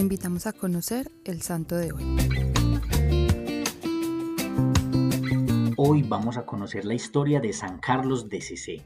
invitamos a conocer el santo de hoy. Hoy vamos a conocer la historia de San Carlos de Cesé.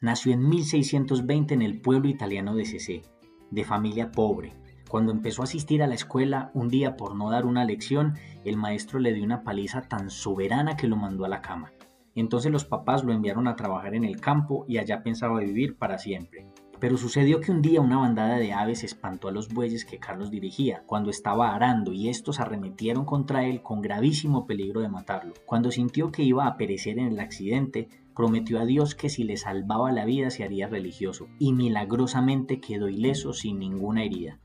Nació en 1620 en el pueblo italiano de Cesé, de familia pobre. Cuando empezó a asistir a la escuela, un día por no dar una lección, el maestro le dio una paliza tan soberana que lo mandó a la cama. Entonces los papás lo enviaron a trabajar en el campo y allá pensaba vivir para siempre. Pero sucedió que un día una bandada de aves espantó a los bueyes que Carlos dirigía cuando estaba arando y estos arremetieron contra él con gravísimo peligro de matarlo. Cuando sintió que iba a perecer en el accidente, prometió a Dios que si le salvaba la vida se haría religioso y milagrosamente quedó ileso sin ninguna herida.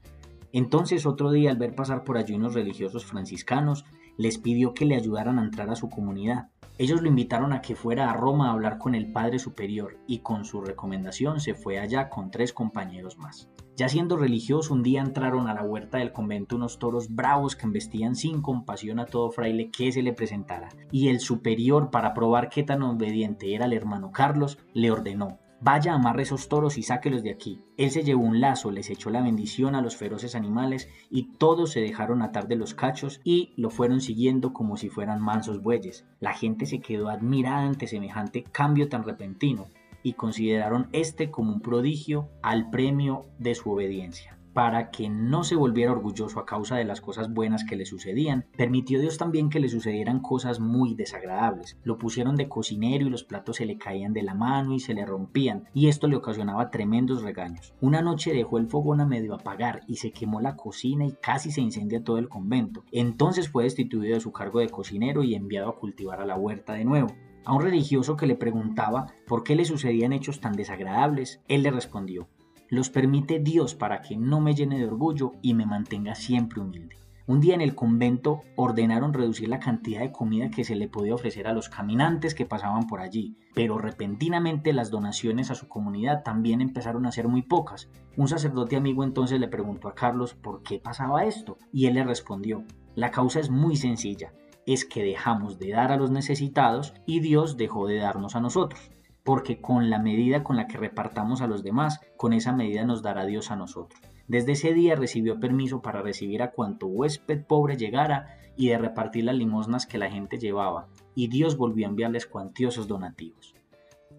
Entonces otro día al ver pasar por allí unos religiosos franciscanos, les pidió que le ayudaran a entrar a su comunidad. Ellos lo invitaron a que fuera a Roma a hablar con el Padre Superior y con su recomendación se fue allá con tres compañeros más. Ya siendo religioso, un día entraron a la huerta del convento unos toros bravos que embestían sin compasión a todo fraile que se le presentara, y el superior, para probar qué tan obediente era el hermano Carlos, le ordenó Vaya, amarre esos toros y sáquelos de aquí. Él se llevó un lazo, les echó la bendición a los feroces animales y todos se dejaron atar de los cachos y lo fueron siguiendo como si fueran mansos bueyes. La gente se quedó admirada ante semejante cambio tan repentino y consideraron este como un prodigio al premio de su obediencia para que no se volviera orgulloso a causa de las cosas buenas que le sucedían, permitió Dios también que le sucedieran cosas muy desagradables. Lo pusieron de cocinero y los platos se le caían de la mano y se le rompían, y esto le ocasionaba tremendos regaños. Una noche dejó el fogón a medio apagar y se quemó la cocina y casi se incendia todo el convento. Entonces fue destituido de su cargo de cocinero y enviado a cultivar a la huerta de nuevo. A un religioso que le preguntaba por qué le sucedían hechos tan desagradables, él le respondió, los permite Dios para que no me llene de orgullo y me mantenga siempre humilde. Un día en el convento ordenaron reducir la cantidad de comida que se le podía ofrecer a los caminantes que pasaban por allí, pero repentinamente las donaciones a su comunidad también empezaron a ser muy pocas. Un sacerdote amigo entonces le preguntó a Carlos por qué pasaba esto, y él le respondió, la causa es muy sencilla, es que dejamos de dar a los necesitados y Dios dejó de darnos a nosotros porque con la medida con la que repartamos a los demás, con esa medida nos dará Dios a nosotros. Desde ese día recibió permiso para recibir a cuanto huésped pobre llegara y de repartir las limosnas que la gente llevaba, y Dios volvió a enviarles cuantiosos donativos.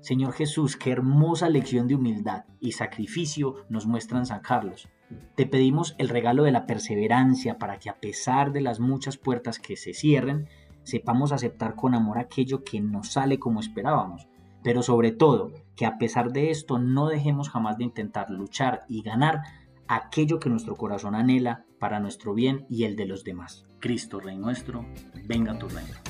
Señor Jesús, qué hermosa lección de humildad y sacrificio nos muestran San Carlos. Te pedimos el regalo de la perseverancia para que a pesar de las muchas puertas que se cierren, sepamos aceptar con amor aquello que no sale como esperábamos pero sobre todo que a pesar de esto no dejemos jamás de intentar luchar y ganar aquello que nuestro corazón anhela para nuestro bien y el de los demás. Cristo Rey nuestro, venga tu reino.